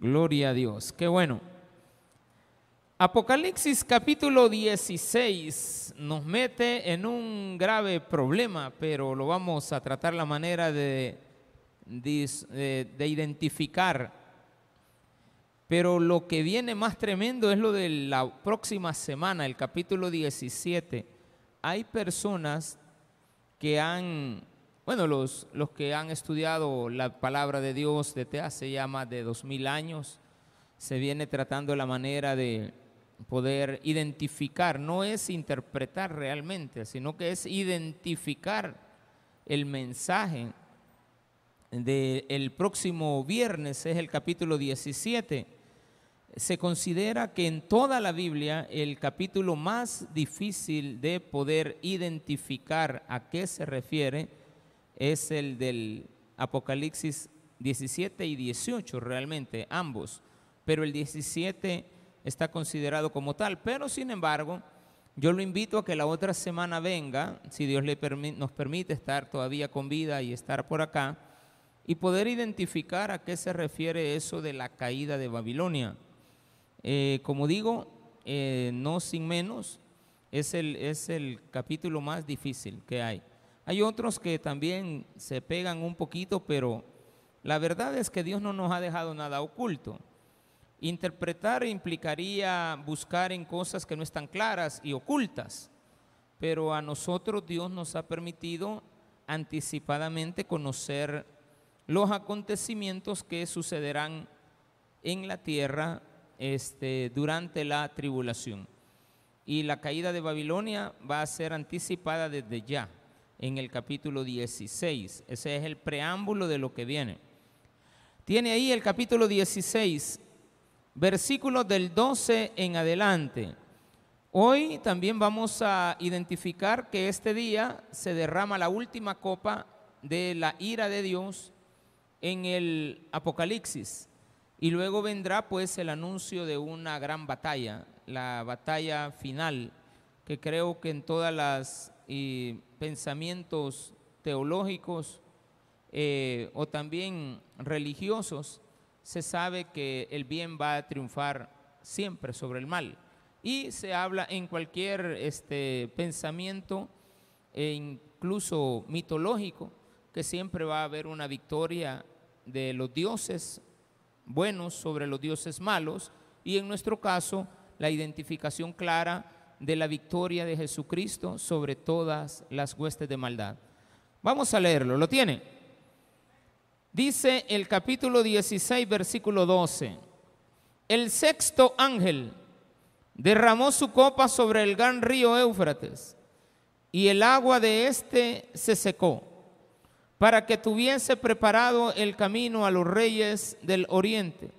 Gloria a Dios. Qué bueno. Apocalipsis capítulo 16 nos mete en un grave problema, pero lo vamos a tratar la manera de, de, de identificar. Pero lo que viene más tremendo es lo de la próxima semana, el capítulo 17. Hay personas que han bueno, los, los que han estudiado la palabra de Dios desde hace ya más de dos mil años, se viene tratando la manera de poder identificar, no es interpretar realmente, sino que es identificar el mensaje del próximo viernes, es el capítulo 17. Se considera que en toda la Biblia el capítulo más difícil de poder identificar a qué se refiere es el del Apocalipsis 17 y 18 realmente, ambos, pero el 17 está considerado como tal, pero sin embargo, yo lo invito a que la otra semana venga, si Dios le nos permite estar todavía con vida y estar por acá, y poder identificar a qué se refiere eso de la caída de Babilonia. Eh, como digo, eh, no sin menos, es el, es el capítulo más difícil que hay. Hay otros que también se pegan un poquito, pero la verdad es que Dios no nos ha dejado nada oculto. Interpretar implicaría buscar en cosas que no están claras y ocultas, pero a nosotros Dios nos ha permitido anticipadamente conocer los acontecimientos que sucederán en la tierra este, durante la tribulación. Y la caída de Babilonia va a ser anticipada desde ya en el capítulo 16. Ese es el preámbulo de lo que viene. Tiene ahí el capítulo 16, versículos del 12 en adelante. Hoy también vamos a identificar que este día se derrama la última copa de la ira de Dios en el Apocalipsis. Y luego vendrá pues el anuncio de una gran batalla, la batalla final, que creo que en todas las pensamientos teológicos eh, o también religiosos, se sabe que el bien va a triunfar siempre sobre el mal. Y se habla en cualquier este, pensamiento, e incluso mitológico, que siempre va a haber una victoria de los dioses buenos sobre los dioses malos, y en nuestro caso, la identificación clara de la victoria de Jesucristo sobre todas las huestes de maldad. Vamos a leerlo, ¿lo tiene? Dice el capítulo 16, versículo 12. El sexto ángel derramó su copa sobre el gran río Éufrates y el agua de éste se secó para que tuviese preparado el camino a los reyes del oriente.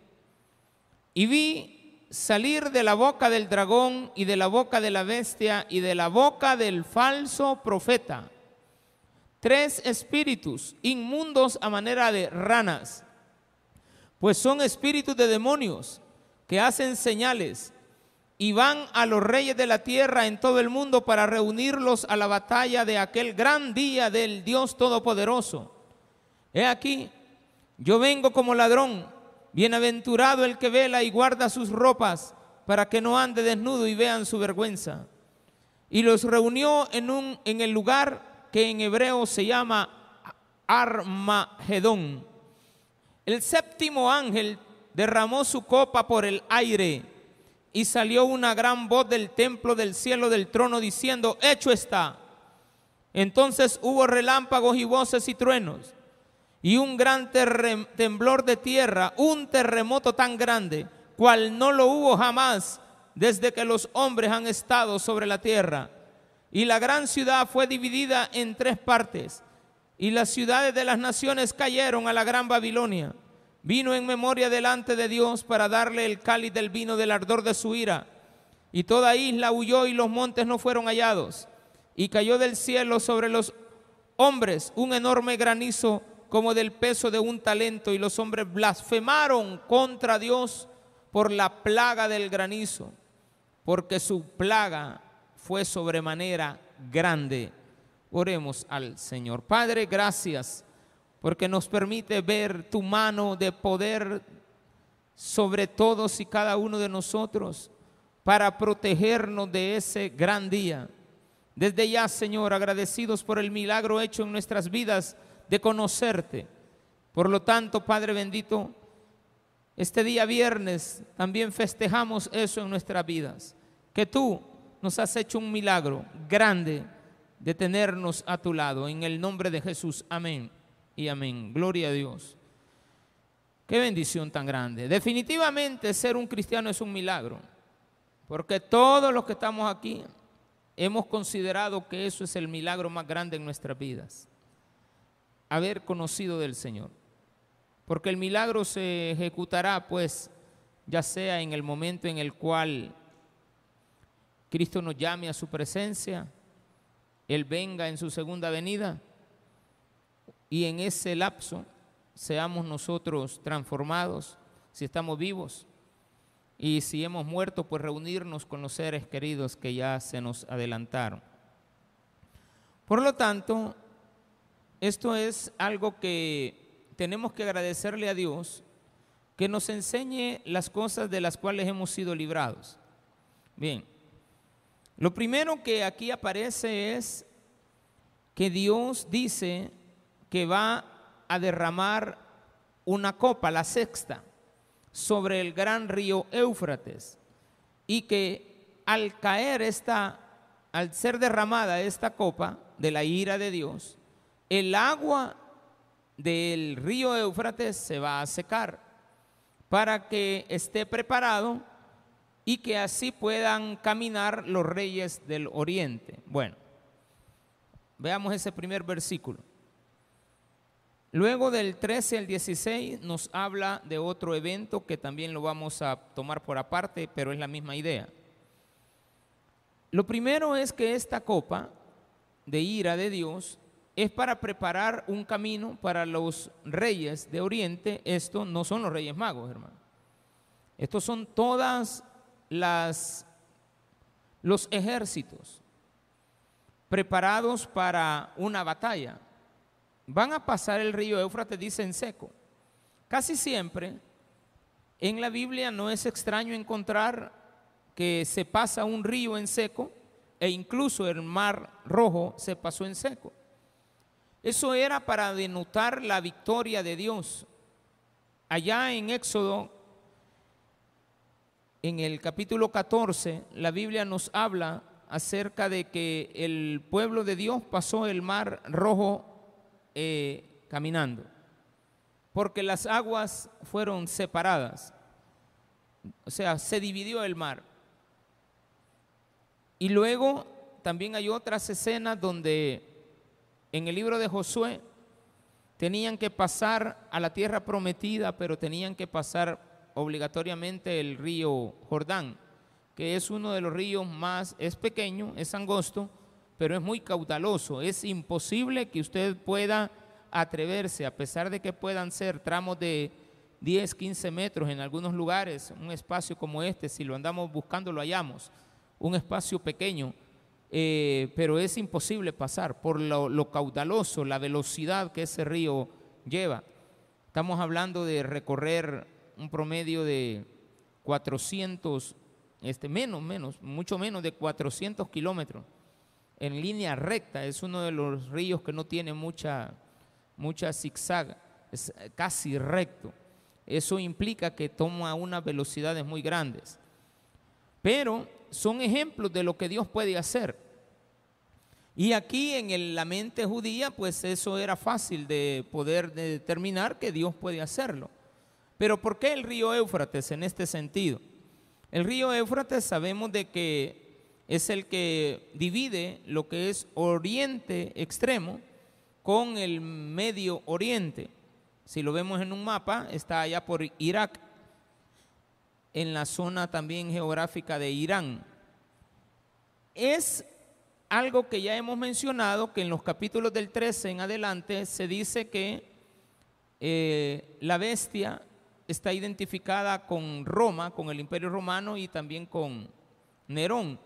Y vi salir de la boca del dragón y de la boca de la bestia y de la boca del falso profeta. Tres espíritus inmundos a manera de ranas, pues son espíritus de demonios que hacen señales y van a los reyes de la tierra en todo el mundo para reunirlos a la batalla de aquel gran día del Dios Todopoderoso. He aquí, yo vengo como ladrón. Bienaventurado el que vela y guarda sus ropas para que no ande desnudo y vean su vergüenza. Y los reunió en, un, en el lugar que en hebreo se llama Armagedón. El séptimo ángel derramó su copa por el aire y salió una gran voz del templo del cielo del trono diciendo, hecho está. Entonces hubo relámpagos y voces y truenos y un gran temblor de tierra, un terremoto tan grande, cual no lo hubo jamás desde que los hombres han estado sobre la tierra. Y la gran ciudad fue dividida en tres partes, y las ciudades de las naciones cayeron a la gran Babilonia. Vino en memoria delante de Dios para darle el cáliz del vino del ardor de su ira. Y toda isla huyó y los montes no fueron hallados. Y cayó del cielo sobre los hombres un enorme granizo como del peso de un talento y los hombres blasfemaron contra Dios por la plaga del granizo, porque su plaga fue sobremanera grande. Oremos al Señor. Padre, gracias porque nos permite ver tu mano de poder sobre todos y cada uno de nosotros para protegernos de ese gran día. Desde ya, Señor, agradecidos por el milagro hecho en nuestras vidas de conocerte. Por lo tanto, Padre bendito, este día viernes también festejamos eso en nuestras vidas, que tú nos has hecho un milagro grande de tenernos a tu lado. En el nombre de Jesús, amén y amén. Gloria a Dios. Qué bendición tan grande. Definitivamente ser un cristiano es un milagro, porque todos los que estamos aquí hemos considerado que eso es el milagro más grande en nuestras vidas, haber conocido del Señor. Porque el milagro se ejecutará, pues, ya sea en el momento en el cual Cristo nos llame a su presencia, Él venga en su segunda venida, y en ese lapso seamos nosotros transformados, si estamos vivos, y si hemos muerto, pues reunirnos con los seres queridos que ya se nos adelantaron. Por lo tanto, esto es algo que tenemos que agradecerle a Dios que nos enseñe las cosas de las cuales hemos sido librados. Bien, lo primero que aquí aparece es que Dios dice que va a derramar una copa, la sexta, sobre el gran río Éufrates y que al caer esta, al ser derramada esta copa de la ira de Dios, el agua del río Éufrates se va a secar para que esté preparado y que así puedan caminar los reyes del oriente. Bueno, veamos ese primer versículo. Luego del 13 al 16 nos habla de otro evento que también lo vamos a tomar por aparte, pero es la misma idea. Lo primero es que esta copa de ira de Dios es para preparar un camino para los reyes de Oriente. Esto no son los reyes magos, hermano. Estos son todas las los ejércitos preparados para una batalla. Van a pasar el río Éufrates, dice en seco. Casi siempre en la Biblia no es extraño encontrar que se pasa un río en seco e incluso el mar rojo se pasó en seco. Eso era para denotar la victoria de Dios. Allá en Éxodo, en el capítulo 14, la Biblia nos habla acerca de que el pueblo de Dios pasó el mar rojo eh, caminando, porque las aguas fueron separadas, o sea, se dividió el mar. Y luego también hay otras escenas donde en el libro de Josué tenían que pasar a la tierra prometida, pero tenían que pasar obligatoriamente el río Jordán, que es uno de los ríos más, es pequeño, es angosto, pero es muy caudaloso. Es imposible que usted pueda atreverse, a pesar de que puedan ser tramos de 10, 15 metros en algunos lugares, un espacio como este, si lo andamos buscando lo hallamos, un espacio pequeño, eh, pero es imposible pasar por lo, caudaloso, la velocidad que ese río lleva. Estamos hablando de recorrer un promedio de 400, este, menos, menos, mucho menos de 400 kilómetros en línea recta. Es uno de los ríos que no tiene mucha, mucha zigzag, es casi recto. Eso implica que toma unas velocidades muy grandes. Pero son ejemplos de lo que Dios puede hacer. Y aquí en la mente judía, pues eso era fácil de poder determinar que Dios puede hacerlo. Pero ¿por qué el río Éufrates en este sentido? El río Éufrates sabemos de que es el que divide lo que es oriente extremo con el medio oriente. Si lo vemos en un mapa, está allá por Irak en la zona también geográfica de Irán. Es algo que ya hemos mencionado, que en los capítulos del 13 en adelante se dice que eh, la bestia está identificada con Roma, con el imperio romano y también con Nerón.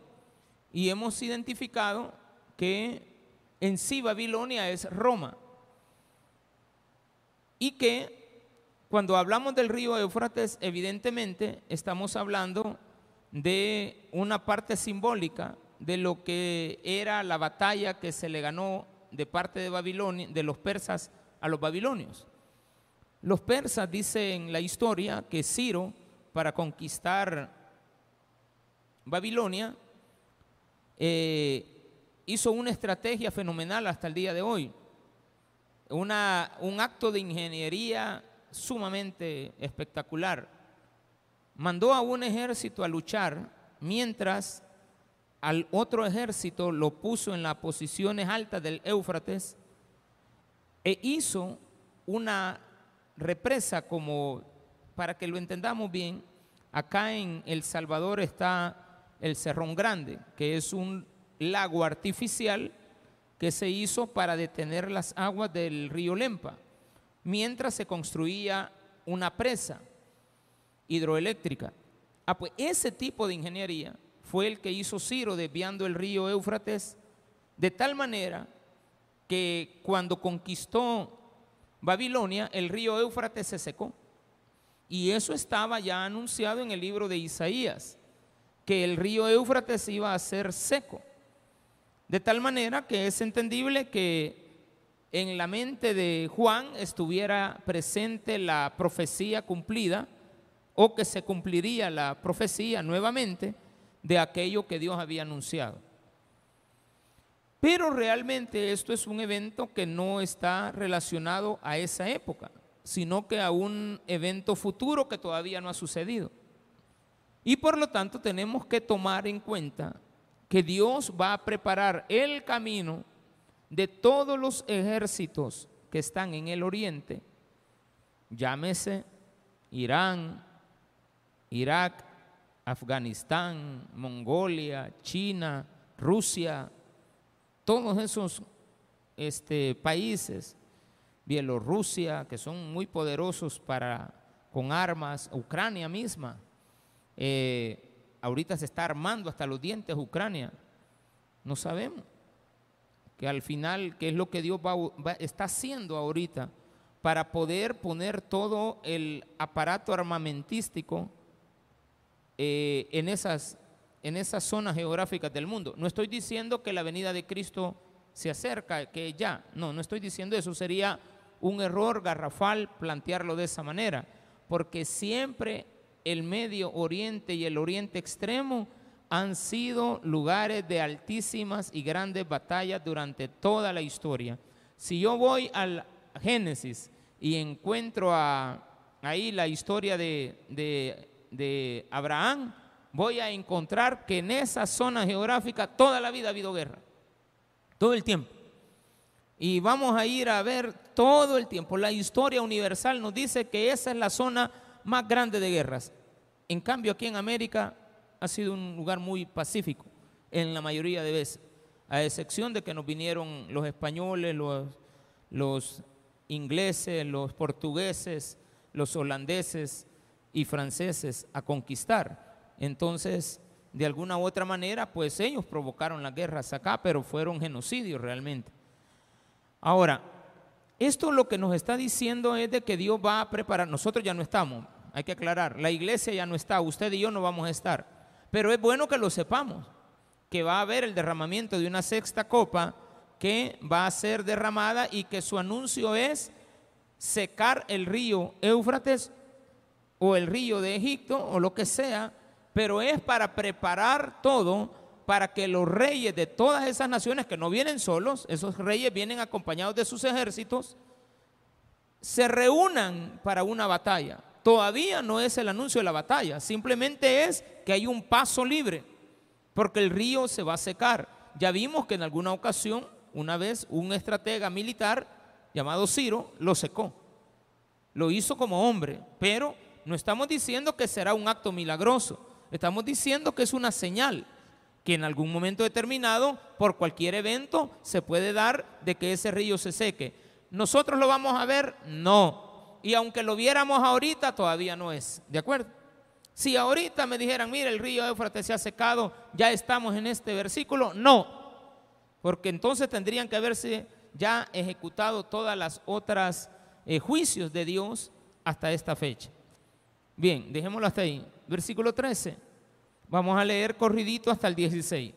Y hemos identificado que en sí Babilonia es Roma y que Cuando hablamos del río Éufrates, evidentemente estamos hablando de una parte simbólica de lo que era la batalla que se le ganó de parte de Babilonia, de los persas a los babilonios. Los persas dicen la historia que Ciro, para conquistar Babilonia, eh, hizo una estrategia fenomenal hasta el día de hoy. Una, un acto de ingeniería sumamente espectacular. Mandó a un ejército a luchar mientras al otro ejército lo puso en las posiciones altas del Éufrates e hizo una represa como, para que lo entendamos bien, acá en El Salvador está el Cerrón Grande, que es un lago artificial que se hizo para detener las aguas del río Lempa, mientras se construía una presa hidroeléctrica. Ah, pues ese tipo de ingeniería fue el que hizo Ciro desviando el río Éufrates de tal manera que cuando conquistó Babilonia, el río Éufrates se secó. Y eso estaba ya anunciado en el libro de Isaías, que el río Éufrates iba a ser seco. De tal manera que es entendible que en la mente de Juan estuviera presente la profecía cumplida o que se cumpliría la profecía nuevamente de aquello que Dios había anunciado. Pero realmente esto es un evento que no está relacionado a esa época, sino que a un evento futuro que todavía no ha sucedido. Y por lo tanto tenemos que tomar en cuenta que Dios va a preparar el camino de todos los ejércitos que están en el oriente, llámese Irán, Irak, Afganistán, Mongolia, China, Rusia, todos esos este, países, Bielorrusia, que son muy poderosos para, con armas, Ucrania misma, eh, ahorita se está armando hasta los dientes Ucrania, no sabemos que al final, qué es lo que Dios está haciendo ahorita para poder poner todo el aparato armamentístico eh, en, esas, en esas zonas geográficas del mundo. No estoy diciendo que la venida de Cristo se acerca, que ya, no, no estoy diciendo eso, sería un error garrafal plantearlo de esa manera, porque siempre el Medio Oriente y el Oriente Extremo han sido lugares de altísimas y grandes batallas durante toda la historia. Si yo voy al Génesis y encuentro ahí la historia de, de Abraham, voy a encontrar que en esa zona geográfica toda la vida ha habido guerra. Todo el tiempo. Y vamos a ir a ver todo el tiempo. La historia universal nos dice que esa es la zona más grande de guerras. En cambio, aquí en América ha sido un lugar muy pacífico en la mayoría de veces, a excepción de que nos vinieron los españoles, los, los ingleses, los portugueses, los holandeses, y franceses a conquistar. Entonces, de alguna u otra manera, pues ellos provocaron las guerras acá, pero fueron genocidios realmente. Ahora, esto lo que nos está diciendo es de que Dios va a preparar, nosotros ya no estamos, hay que aclarar, la iglesia ya no está, usted y yo no vamos a estar, pero es bueno que lo sepamos, que va a haber el derramamiento de una sexta copa que va a ser derramada y que su anuncio es secar el río Éufrates o el río de Egipto o lo que sea, pero es para preparar todo para que los reyes de todas esas naciones que no vienen solos, esos reyes vienen acompañados de sus ejércitos, se reúnan para una batalla. Todavía no es el anuncio de la batalla, simplemente es que hay un paso libre, porque el río se va a secar. Ya vimos que en alguna ocasión, una vez, un estratega militar llamado Ciro lo secó. Lo hizo como hombre, pero no estamos diciendo que será un acto milagroso, estamos diciendo que es una señal que en algún momento determinado, por cualquier evento, se puede dar de que ese río se seque. ¿Nosotros lo vamos a ver? No. Y aunque lo viéramos ahorita, todavía no es. ¿De acuerdo? Si ahorita me dijeran, mira, el río Éufrates se ha secado, ya estamos en este versículo, no. Porque entonces tendrían que haberse ya ejecutado todas las otras eh, juicios de Dios hasta esta fecha. Bien, dejémoslo hasta ahí. Versículo 13. Vamos a leer corridito hasta el 16.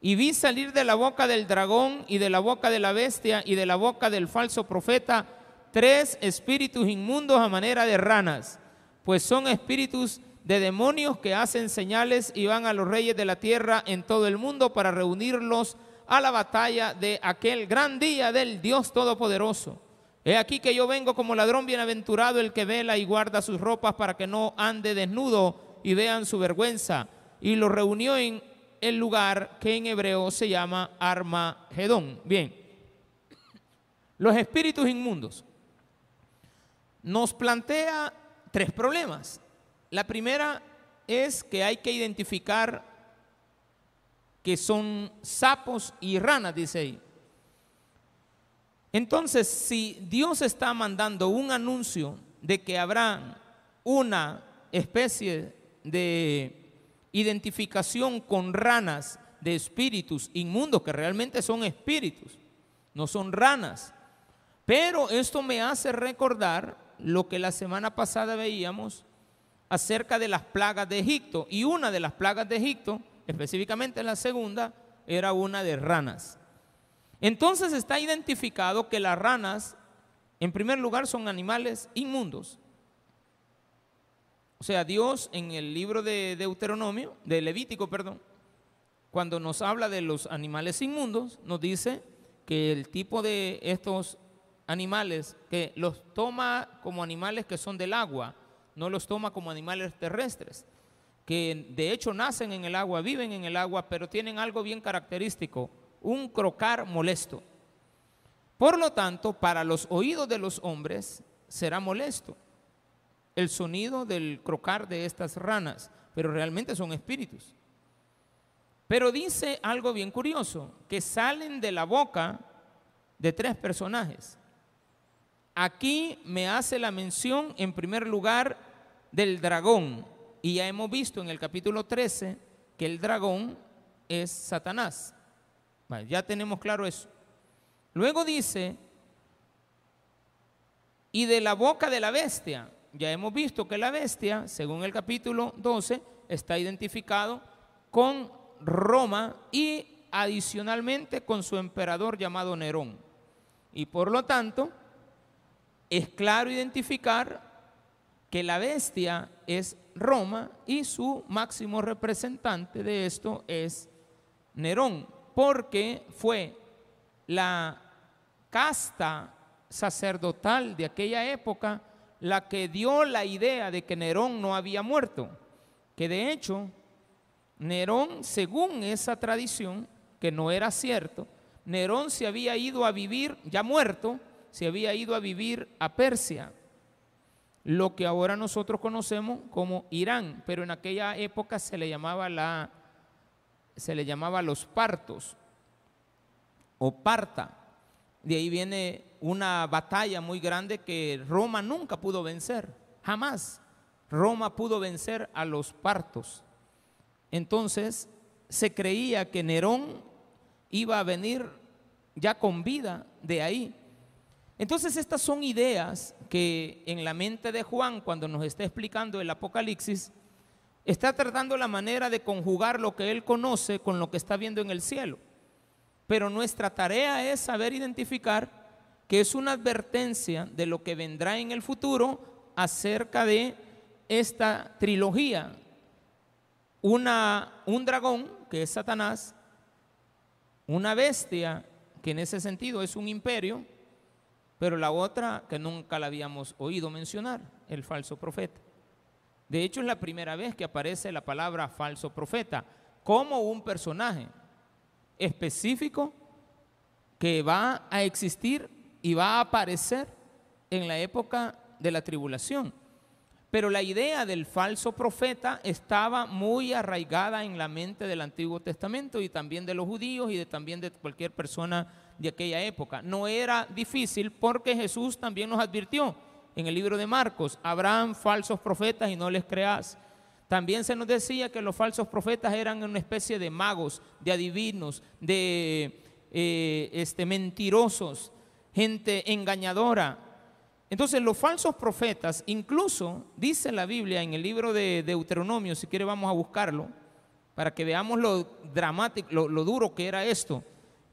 Y vi salir de la boca del dragón y de la boca de la bestia y de la boca del falso profeta tres espíritus inmundos a manera de ranas, pues son espíritus de demonios que hacen señales y van a los reyes de la tierra en todo el mundo para reunirlos a la batalla de aquel gran día del Dios Todopoderoso. He aquí que yo vengo como ladrón bienaventurado el que vela y guarda sus ropas para que no ande desnudo y vean su vergüenza. Y lo reunió en el lugar que en hebreo se llama Armagedón. Bien, los espíritus inmundos nos plantea tres problemas. La primera es que hay que identificar que son sapos y ranas, dice ahí. Entonces, si Dios está mandando un anuncio de que habrá una especie de identificación con ranas de espíritus inmundos, que realmente son espíritus, no son ranas. Pero esto me hace recordar lo que la semana pasada veíamos acerca de las plagas de Egipto. Y una de las plagas de Egipto, específicamente la segunda, era una de ranas. Entonces está identificado que las ranas, en primer lugar, son animales inmundos. O sea, Dios en el libro de Deuteronomio, de Levítico, perdón, cuando nos habla de los animales inmundos, nos dice que el tipo de estos animales, que los toma como animales que son del agua, no los toma como animales terrestres, que de hecho nacen en el agua, viven en el agua, pero tienen algo bien característico, un crocar molesto. Por lo tanto, para los oídos de los hombres será molesto el sonido del crocar de estas ranas, pero realmente son espíritus. Pero dice algo bien curioso, que salen de la boca de tres personajes. Aquí me hace la mención en primer lugar del dragón, y ya hemos visto en el capítulo 13 que el dragón es Satanás. ya tenemos claro eso. Luego dice, y de la boca de la bestia, ya hemos visto que la bestia, según el capítulo 12, está identificado con Roma y adicionalmente con su emperador llamado Nerón. Y por lo tanto, es claro identificar que la bestia es Roma y su máximo representante de esto es Nerón, porque fue la casta sacerdotal de aquella época la que dio la idea de que Nerón no había muerto, que de hecho Nerón, según esa tradición, que no era cierto, Nerón se había ido a vivir, ya muerto, se había ido a vivir a Persia, lo que ahora nosotros conocemos como Irán, pero en aquella época se le llamaba la se le llamaba los partos o parta. De ahí viene una batalla muy grande que Roma nunca pudo vencer, jamás. Roma pudo vencer a los partos. Entonces se creía que Nerón iba a venir ya con vida de ahí. Entonces estas son ideas que en la mente de Juan, cuando nos está explicando el Apocalipsis, está tratando la manera de conjugar lo que él conoce con lo que está viendo en el cielo. Pero nuestra tarea es saber identificar que es una advertencia de lo que vendrá en el futuro acerca de esta trilogía. Una, un dragón, que es Satanás, una bestia, que en ese sentido es un imperio, pero la otra que nunca la habíamos oído mencionar, el falso profeta. De hecho, es la primera vez que aparece la palabra falso profeta como un personaje específico que va a existir y va a aparecer en la época de la tribulación. Pero la idea del falso profeta estaba muy arraigada en la mente del Antiguo Testamento y también de los judíos y de, también de cualquier persona de aquella época. No era difícil porque Jesús también nos advirtió en el libro de Marcos, habrán falsos profetas y no les creas. También se nos decía que los falsos profetas eran una especie de magos, de adivinos, de eh, este, mentirosos, gente engañadora. Entonces los falsos profetas, incluso dice la Biblia en el libro de Deuteronomio, si quiere vamos a buscarlo, para que veamos lo dramático, lo, lo duro que era esto.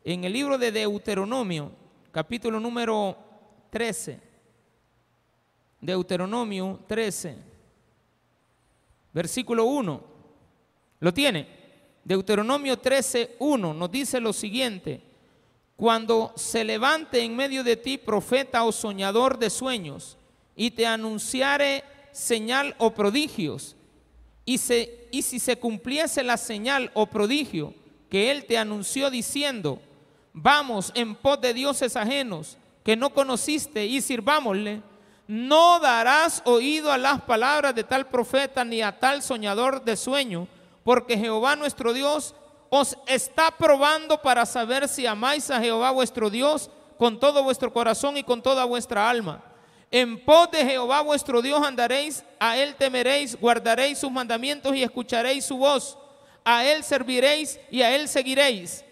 En el libro de Deuteronomio, capítulo número 13, Deuteronomio 13, versículo 1, ¿lo tiene? Deuteronomio 13, 1 nos dice lo siguiente, cuando se levante en medio de ti profeta o soñador de sueños y te anunciare señal o prodigios, y, se, y si se cumpliese la señal o prodigio que él te anunció diciendo, vamos en pos de dioses ajenos que no conociste y sirvámosle, no darás oído a las palabras de tal profeta ni a tal soñador de sueño, porque Jehová nuestro Dios os está probando para saber si amáis a Jehová vuestro Dios con todo vuestro corazón y con toda vuestra alma. En pos de Jehová vuestro Dios andaréis, a él temeréis, guardaréis sus mandamientos y escucharéis su voz. A él serviréis y a él seguiréis.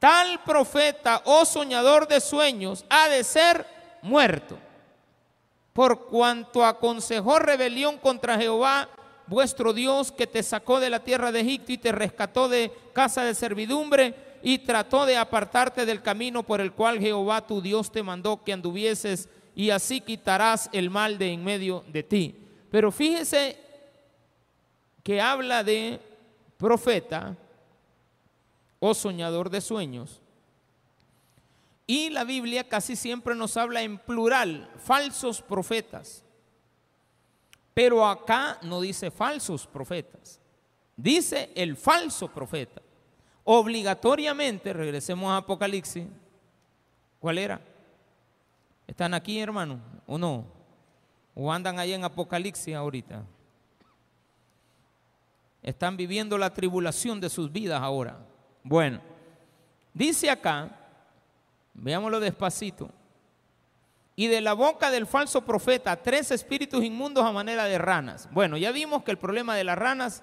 Tal profeta o soñador de sueños ha de ser muerto. Por cuanto aconsejó rebelión contra Jehová vuestro Dios que te sacó de la tierra de Egipto y te rescató de casa de servidumbre y trató de apartarte del camino por el cual Jehová tu Dios te mandó que anduvieses y así quitarás el mal de en medio de ti. Pero fíjese que habla de profeta o soñador de sueños. Y la Biblia casi siempre nos habla en plural, falsos profetas. Pero acá no dice falsos profetas, dice el falso profeta. Obligatoriamente, regresemos a Apocalipsis, ¿cuál era? ¿Están aquí, hermano? ¿O no? ¿O andan ahí en Apocalipsis ahorita? Están viviendo la tribulación de sus vidas ahora. Bueno, dice acá, veámoslo despacito, y de la boca del falso profeta tres espíritus inmundos a manera de ranas. Bueno, ya vimos que el problema de las ranas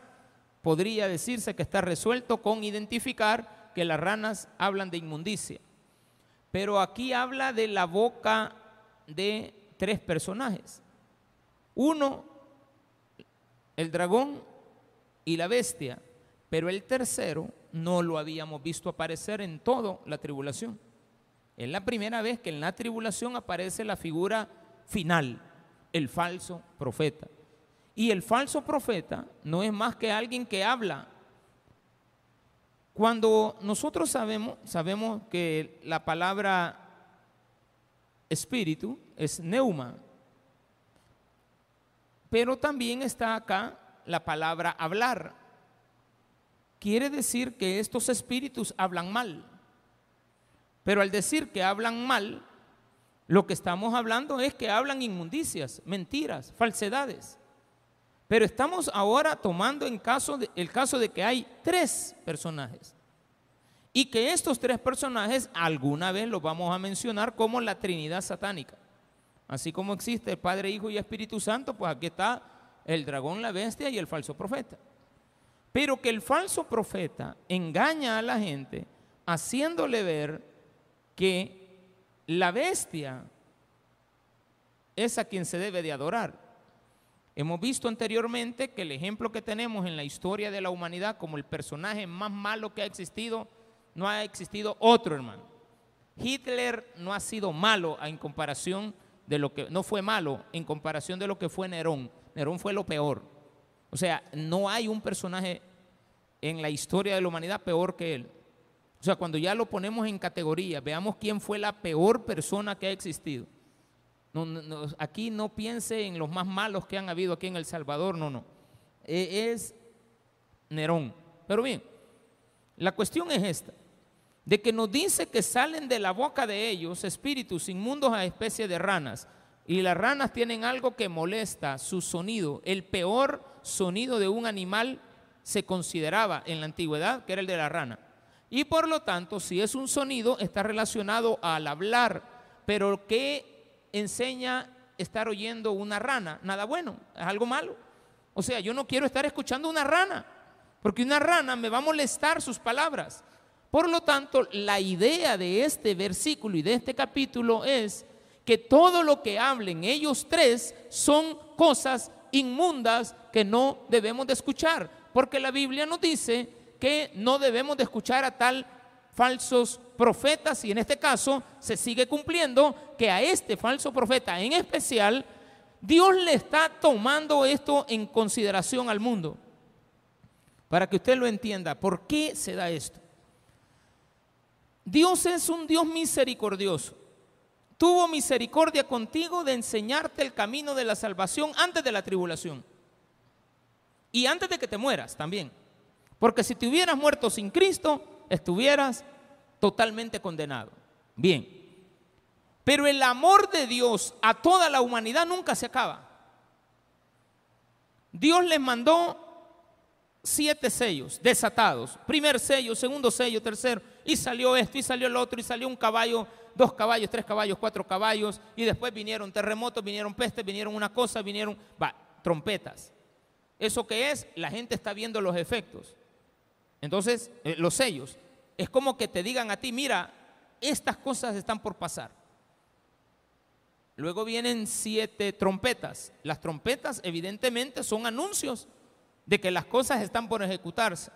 podría decirse que está resuelto con identificar que las ranas hablan de inmundicia. Pero aquí habla de la boca de tres personajes. Uno, el dragón y la bestia, pero el tercero no lo habíamos visto aparecer en toda la tribulación. Es la primera vez que en la tribulación aparece la figura final, el falso profeta. Y el falso profeta no es más que alguien que habla. Cuando nosotros sabemos, sabemos que la palabra espíritu es neuma, pero también está acá la palabra hablar. Quiere decir que estos espíritus hablan mal. Pero al decir que hablan mal, lo que estamos hablando es que hablan inmundicias, mentiras, falsedades. Pero estamos ahora tomando en caso el caso de que hay tres personajes. Y que estos tres personajes alguna vez los vamos a mencionar como la Trinidad satánica. Así como existe el Padre, Hijo y Espíritu Santo, pues aquí está el dragón, la bestia y el falso profeta. Pero que el falso profeta engaña a la gente haciéndole ver que la bestia es a quien se debe de adorar. Hemos visto anteriormente que el ejemplo que tenemos en la historia de la humanidad como el personaje más malo que ha existido, no ha existido otro hermano. Hitler no ha sido malo en comparación de lo que, no fue malo en comparación de lo que fue Nerón. Nerón fue lo peor. O sea, no hay un personaje en la historia de la humanidad peor que él. O sea, cuando ya lo ponemos en categoría, veamos quién fue la peor persona que ha existido. aquí no piense en los más malos que han habido aquí en El Salvador, no, no. E, es Nerón. Pero bien, la cuestión es esta, de que nos dice que salen de la boca de ellos espíritus inmundos a especie de ranas. Y las ranas tienen algo que molesta, su sonido. El peor sonido de un animal se consideraba en la antigüedad que era el de la rana. Y por lo tanto, si es un sonido, está relacionado al hablar. Pero ¿qué enseña estar oyendo una rana? Nada bueno, es algo malo. O sea, yo no quiero estar escuchando una rana, porque una rana me va a molestar sus palabras. Por lo tanto, la idea de este versículo y de este capítulo es que todo lo que hablen ellos tres son cosas inmundas no debemos de escuchar, porque la Biblia nos dice que no debemos de escuchar a tal falsos profetas y en este caso se sigue cumpliendo que a este falso profeta en especial Dios le está tomando esto en consideración al mundo. Para que usted lo entienda, ¿por qué se da esto? Dios es un Dios misericordioso. Tuvo misericordia contigo de enseñarte el camino de la salvación antes de la tribulación. Y antes de que te mueras también. Porque si te hubieras muerto sin Cristo, estuvieras totalmente condenado. Bien. Pero el amor de Dios a toda la humanidad nunca se acaba. Dios les mandó siete sellos desatados. Primer sello, segundo sello, tercero. Y salió esto, y salió el otro, y salió un caballo, dos caballos, tres caballos, cuatro caballos. Y después vinieron terremotos, vinieron pestes, vinieron una cosa, vinieron trompetas. ¿Eso qué es? La gente está viendo los efectos. Entonces, eh, los sellos. Es como que te digan a ti, mira, estas cosas están por pasar. Luego vienen siete trompetas. Las trompetas evidentemente son anuncios de que las cosas están por ejecutarse.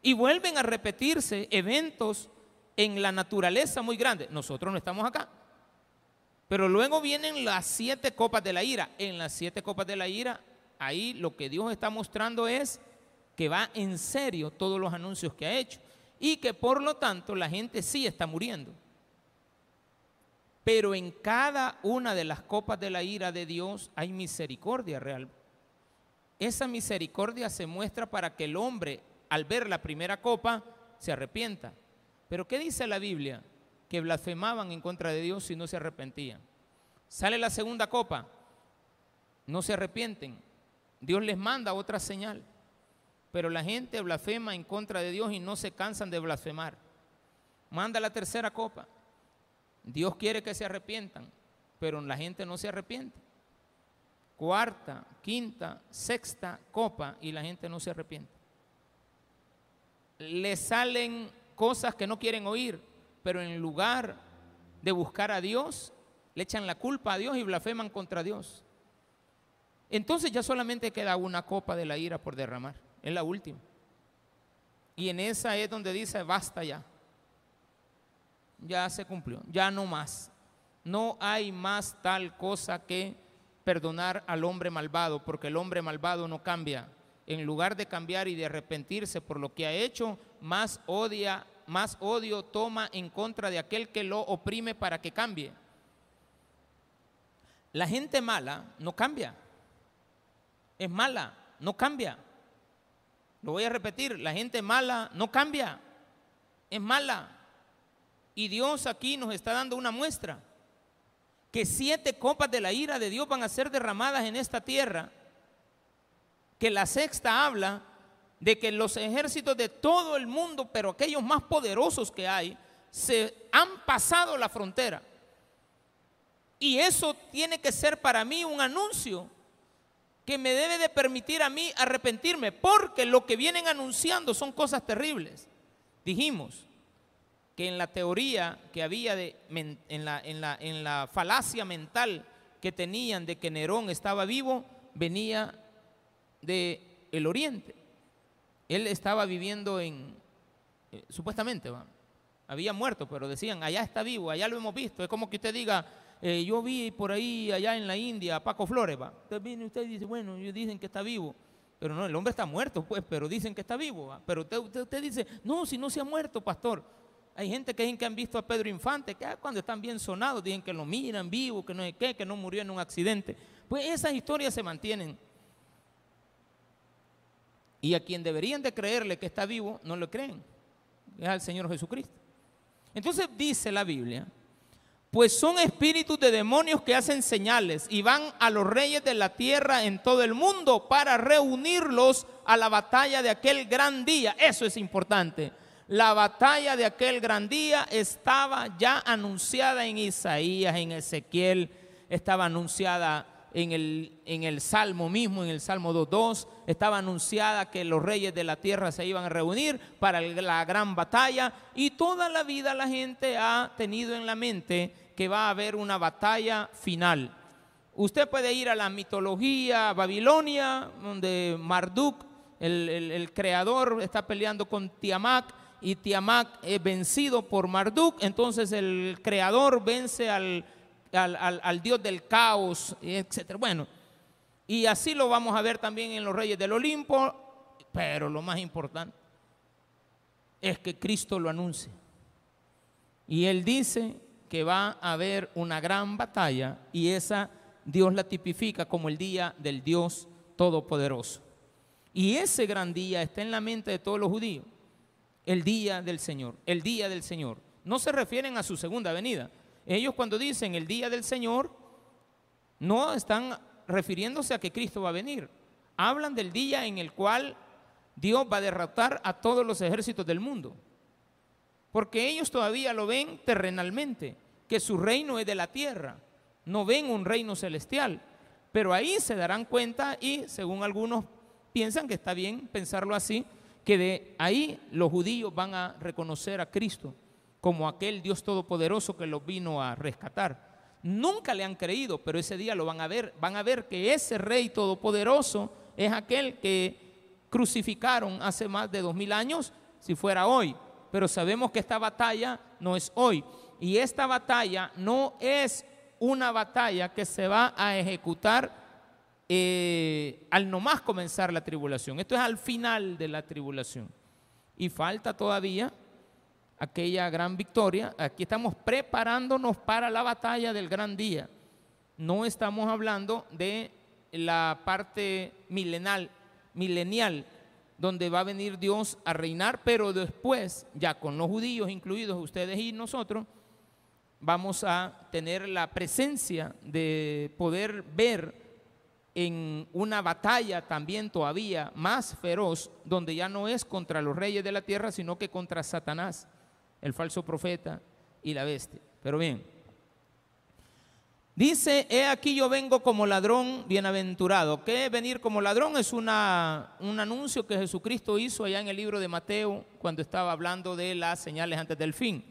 Y vuelven a repetirse eventos en la naturaleza muy grandes. Nosotros no estamos acá. Pero luego vienen las siete copas de la ira. En las siete copas de la ira, ahí lo que Dios está mostrando es que va en serio todos los anuncios que ha hecho y que por lo tanto la gente sí está muriendo. Pero en cada una de las copas de la ira de Dios hay misericordia real. Esa misericordia se muestra para que el hombre, al ver la primera copa, se arrepienta. Pero ¿qué dice la Biblia? Que blasfemaban en contra de Dios y no se arrepentían. Sale la segunda copa, no se arrepienten. Dios les manda otra señal. Pero la gente blasfema en contra de Dios y no se cansan de blasfemar. Manda la tercera copa. Dios quiere que se arrepientan, pero la gente no se arrepiente. Cuarta, quinta, sexta copa y la gente no se arrepiente. Le salen cosas que no quieren oír, pero en lugar de buscar a Dios, le echan la culpa a Dios y blasfeman contra Dios. Entonces ya solamente queda una copa de la ira por derramar. Es la última. Y en esa es donde dice, basta ya. Ya se cumplió, ya no más. No hay más tal cosa que perdonar al hombre malvado, porque el hombre malvado no cambia. En lugar de cambiar y de arrepentirse por lo que ha hecho, más odia, más odio toma en contra de aquel que lo oprime para que cambie. La gente mala no cambia. Es mala, no cambia. Lo voy a repetir, la gente mala no cambia, es mala. Y Dios aquí nos está dando una muestra, que siete copas de la ira de Dios van a ser derramadas en esta tierra, que la sexta habla de que los ejércitos de todo el mundo, pero aquellos más poderosos que hay, se han pasado la frontera. Y eso tiene que ser para mí un anuncio que me debe de permitir a mí arrepentirme, porque lo que vienen anunciando son cosas terribles. Dijimos que en la teoría que había de, en, la, en, la, en la falacia mental que tenían de que Nerón estaba vivo, venía de el oriente. Él estaba viviendo en, eh, supuestamente, había muerto, pero decían, allá está vivo, allá lo hemos visto. Es como que usted diga, eh, yo vi por ahí allá en la India a Paco Flores, va. Viene usted dice, bueno, ellos dicen que está vivo. Pero no, el hombre está muerto, pues, pero dicen que está vivo. Pero usted, usted, dice, no, si no se ha muerto, pastor. Hay gente que dicen que han visto a Pedro Infante, que ah, cuando están bien sonados, dicen que lo miran vivo, que no sé qué, que no murió en un accidente. Pues esas historias se mantienen. Y a quien deberían de creerle que está vivo, no lo creen. Es al Señor Jesucristo. Entonces dice la Biblia pues son espíritus de demonios que hacen señales y van a los reyes de la tierra en todo el mundo para reunirlos a la batalla de aquel gran día. Eso es importante. La batalla de aquel gran día estaba ya anunciada en Isaías, en Ezequiel, estaba anunciada en el, en el Salmo mismo, en el Salmo 2.2, estaba anunciada que los reyes de la tierra se iban a reunir para la gran batalla y toda la vida la gente ha tenido en la mente que va a haber una batalla final. Usted puede ir a la mitología babilonia, donde Marduk, el, el creador, está peleando con Tiamat y Tiamat es vencido por Marduk, entonces el creador vence al, al, dios del caos, etc. Bueno, y así lo vamos a ver también en los reyes del Olimpo, pero lo más importante es que Cristo lo anuncia. Y él dice que va a haber una gran batalla y esa Dios la tipifica como el día del Dios Todopoderoso. Y ese gran día está en la mente de todos los judíos el día del Señor, el día del Señor. No se refieren a su segunda venida. Ellos cuando dicen el día del Señor, no están refiriéndose a que Cristo va a venir. Hablan del día en el cual Dios va a derrotar a todos los ejércitos del mundo. Porque ellos todavía lo ven terrenalmente, que su reino es de la tierra. No ven un reino celestial. Pero ahí se darán cuenta y según algunos piensan que está bien pensarlo así, que de ahí los judíos van a reconocer a Cristo como aquel Dios todopoderoso que los vino a rescatar. Nunca le han creído, pero ese día lo van a ver. Van a ver que ese rey todopoderoso es aquel que crucificaron hace más de dos mil años, si fuera hoy. Pero sabemos que esta batalla no es hoy. Y esta batalla no es una batalla que se va a ejecutar eh, al nomás comenzar la tribulación. Esto es al final de la tribulación. Y falta todavía aquella gran victoria. Aquí estamos preparándonos para la batalla del gran día. No estamos hablando de la parte milenal, milenial, donde va a venir Dios a reinar, pero después, ya con los judíos incluidos, ustedes y nosotros, vamos a tener la presencia de poder ver en una batalla también todavía más feroz, donde ya no es contra los reyes de la tierra, sino que contra Satanás, el falso profeta y la bestia. Pero bien, dice, he aquí yo vengo como ladrón bienaventurado. ¿Qué venir como ladrón? Es una, un anuncio que Jesucristo hizo allá en el libro de Mateo cuando estaba hablando de las señales antes del fin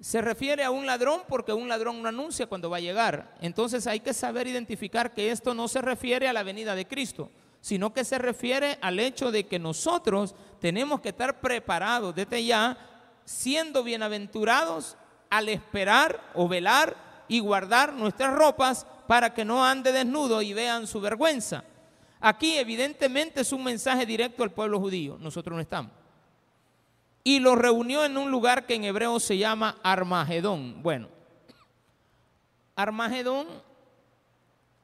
se refiere a un ladrón porque un ladrón no anuncia cuando va a llegar. Entonces hay que saber identificar que esto no se refiere a la venida de Cristo, sino que se refiere al hecho de que nosotros tenemos que estar preparados desde ya, siendo bienaventurados al esperar o velar y guardar nuestras ropas para que no ande desnudo y vean su vergüenza. Aquí evidentemente es un mensaje directo al pueblo judío, nosotros no estamos y los reunió en un lugar que en hebreo se llama Armagedón. Bueno, Armagedón,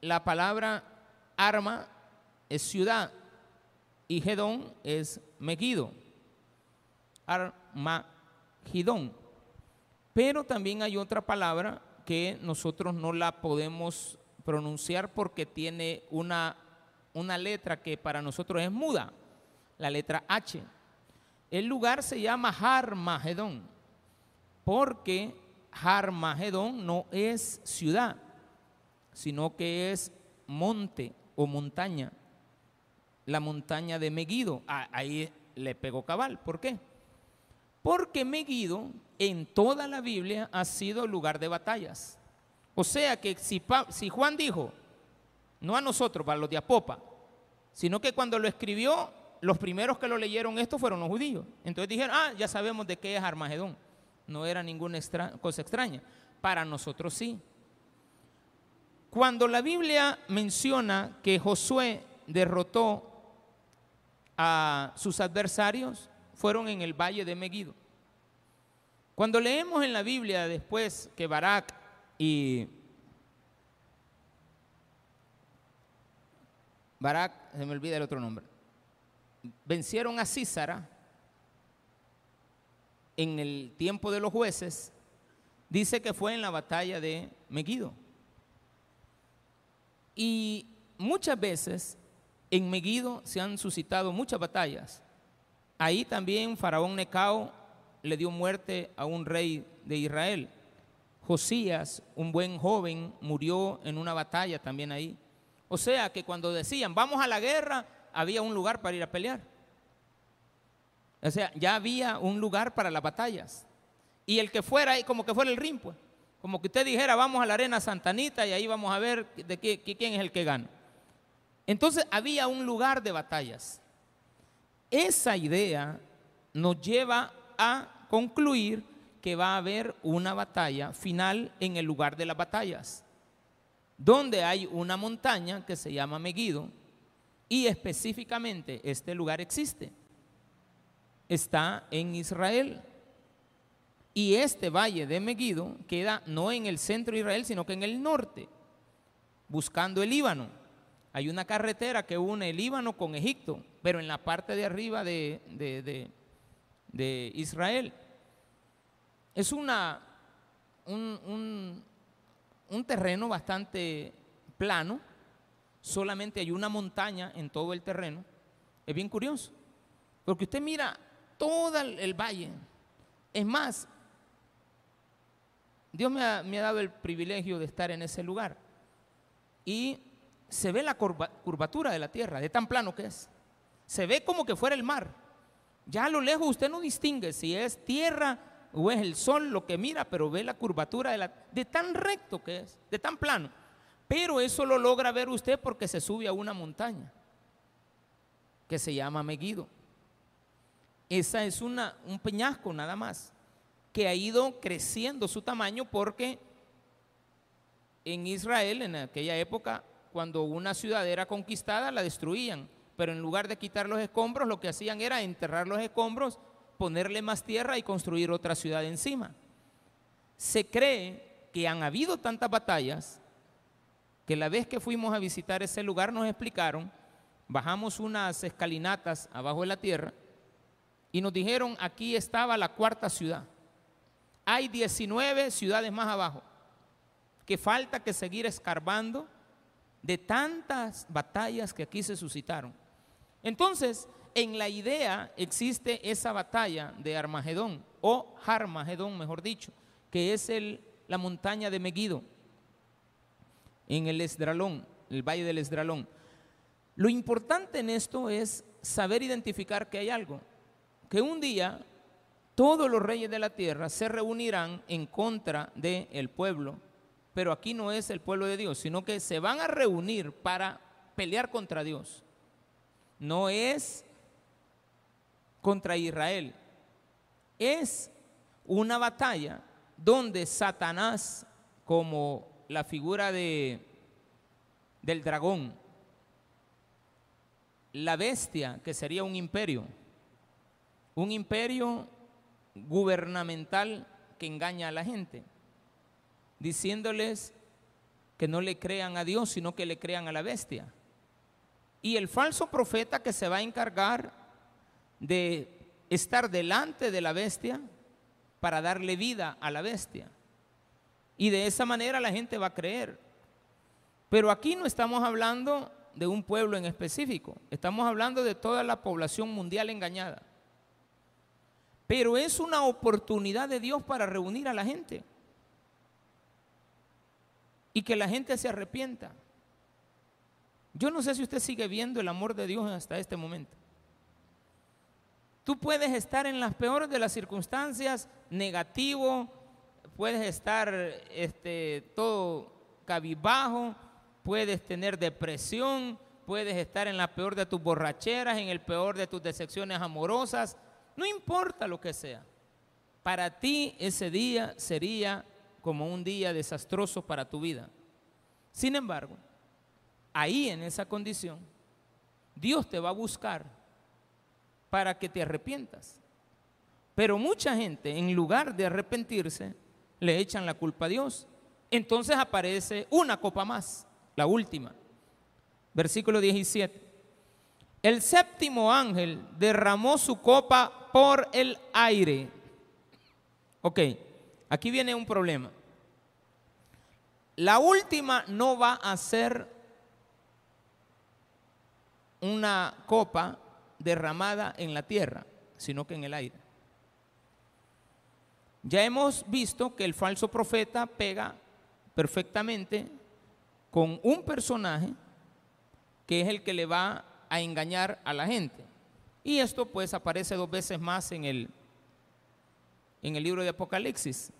la palabra arma es ciudad y Gedón es Megido. Armagedón. Pero también hay otra palabra que nosotros no la podemos pronunciar porque tiene una, una letra que para nosotros es muda, la letra H. El lugar se llama Harmagedón, porque Harmagedón no es ciudad, sino que es monte o montaña. La montaña de Megido. Ah, ahí le pegó cabal. ¿Por qué? Porque Megido en toda la Biblia ha sido lugar de batallas. O sea que si, si Juan dijo, no a nosotros, para los de Apopa, sino que cuando lo escribió los primeros que lo leyeron esto fueron los judíos. Entonces dijeron, ah, ya sabemos de qué es Armagedón. No era ninguna cosa extraña. Para nosotros sí. Cuando la Biblia menciona que Josué derrotó a sus adversarios, fueron en el valle de Megido. Cuando leemos en la Biblia después que Barak y Barak, se me olvida el otro nombre vencieron a Císara en el tiempo de los jueces, dice que fue en la batalla de Megido. Y muchas veces en Megido se han suscitado muchas batallas. Ahí también Faraón Necao le dio muerte a un rey de Israel. Josías, un buen joven, murió en una batalla también ahí. O sea que cuando decían, vamos a la guerra, había un lugar para ir a pelear. O sea, ya había un lugar para las batallas. Y el que fuera, como que fuera el rim, pues. Como que usted dijera, vamos a la arena Santanita y ahí vamos a ver de qué, quién es el que gana. Entonces había un lugar de batallas. Esa idea nos lleva a concluir que va a haber una batalla final en el lugar de las batallas, donde hay una montaña que se llama Megido y específicamente este lugar existe. Está en Israel. Y este valle de Megido queda no en el centro de Israel, sino que en el norte, buscando el Líbano. Hay una carretera que une el Líbano con Egipto, pero en la parte de arriba de, de, Israel. Es una, un, un terreno bastante plano, solamente hay una montaña en todo el terreno. Es bien curioso, porque usted mira todo el valle. Es más, Dios me ha, dado el privilegio de estar en ese lugar. Y se ve la curvatura de la tierra, de tan plano que es. Se ve como que fuera el mar. Ya a lo lejos usted no distingue si es tierra o es el sol lo que mira, pero ve la curvatura de, la, de tan recto que es, de tan plano. Pero eso lo logra ver usted porque se sube a una montaña que se llama Meguido. Esa es una, un peñasco nada más que ha ido creciendo su tamaño porque en Israel, en aquella época, cuando una ciudad era conquistada, la destruían. Pero en lugar de quitar los escombros, lo que hacían era enterrar los escombros, ponerle más tierra y construir otra ciudad encima. Se cree que han habido tantas batallas que la vez que fuimos a visitar ese lugar nos explicaron, bajamos unas escalinatas abajo de la tierra y nos dijeron aquí estaba la cuarta ciudad hay 19 ciudades más abajo que falta que seguir escarbando de tantas batallas que aquí se suscitaron. Entonces, en la idea existe esa batalla de Armagedón, o Harmagedón, mejor dicho, que es el, la montaña de Megido, en el Esdralón, el valle del Esdralón. Lo importante en esto es saber identificar que hay algo, que un día todos los reyes de la tierra se reunirán en contra del pueblo, pero aquí no es el pueblo de Dios, sino que se van a reunir para pelear contra Dios. No es contra Israel, es una batalla donde Satanás, como la figura de, del dragón, la bestia, que sería un imperio, un imperio gubernamental que engaña a la gente, diciéndoles que no le crean a Dios, sino que le crean a la bestia. Y el falso profeta que se va a encargar de estar delante de la bestia para darle vida a la bestia. Y de esa manera la gente va a creer. Pero aquí no estamos hablando de un pueblo en específico, estamos hablando de toda la población mundial engañada. Pero es una oportunidad de Dios para reunir a la gente. Y que la gente se arrepienta. Yo no sé si usted sigue viendo el amor de Dios hasta este momento. Tú puedes estar en las peores de las circunstancias, negativo, puedes estar este, todo cabizbajo, puedes tener depresión, puedes estar en la peor de tus borracheras, en el peor de tus decepciones amorosas, no importa lo que sea. Para ti ese día sería como un día desastroso para tu vida. Sin embargo, ahí en esa condición, Dios te va a buscar para que te arrepientas. Pero mucha gente, en lugar de arrepentirse, le echan la culpa a Dios. Entonces aparece una copa más, la última. Versículo 17. El séptimo ángel derramó su copa por el aire. Ok, aquí viene un problema. La última no va a ser una copa derramada en la tierra, sino que en el aire. Ya hemos visto que el falso profeta pega perfectamente con un personaje que es el que le va a engañar a la gente. Y esto pues aparece dos veces más en el, en el libro de Apocalipsis.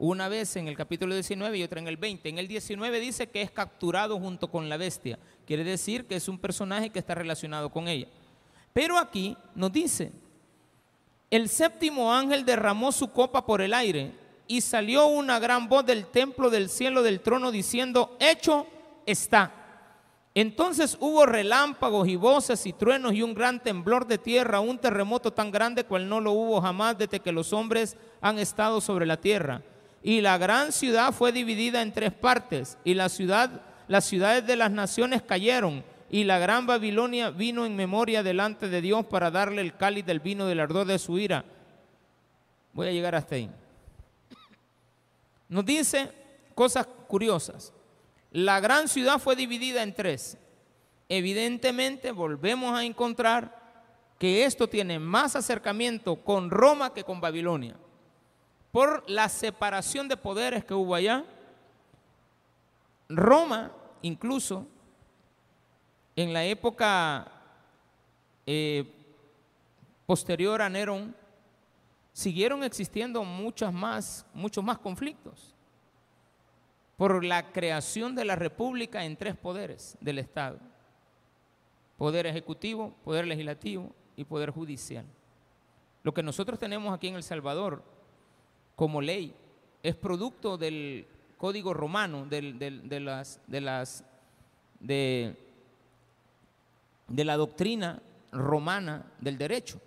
Una vez en el capítulo 19 y otra en el 20. En el 19 dice que es capturado junto con la bestia. Quiere decir que es un personaje que está relacionado con ella. Pero aquí nos dice, el séptimo ángel derramó su copa por el aire y salió una gran voz del templo del cielo del trono diciendo, hecho está. Entonces hubo relámpagos y voces y truenos y un gran temblor de tierra, un terremoto tan grande cual no lo hubo jamás desde que los hombres han estado sobre la tierra. Y la gran ciudad fue dividida en tres partes y las ciudades de las naciones cayeron y la gran Babilonia vino en memoria delante de Dios para darle el cáliz del vino del ardor de su ira. Voy a llegar hasta ahí. Nos dice cosas curiosas. La gran ciudad fue dividida en tres. Evidentemente volvemos a encontrar que esto tiene más acercamiento con Roma que con Babilonia. Por la separación de poderes que hubo allá, Roma incluso en la época eh, posterior a Nerón, siguieron existiendo muchas más, muchos más conflictos por la creación de la república en tres poderes del Estado. Poder ejecutivo, poder legislativo y poder judicial. Lo que nosotros tenemos aquí en El Salvador como ley es producto del código romano, de las, de las, de la doctrina romana del derecho.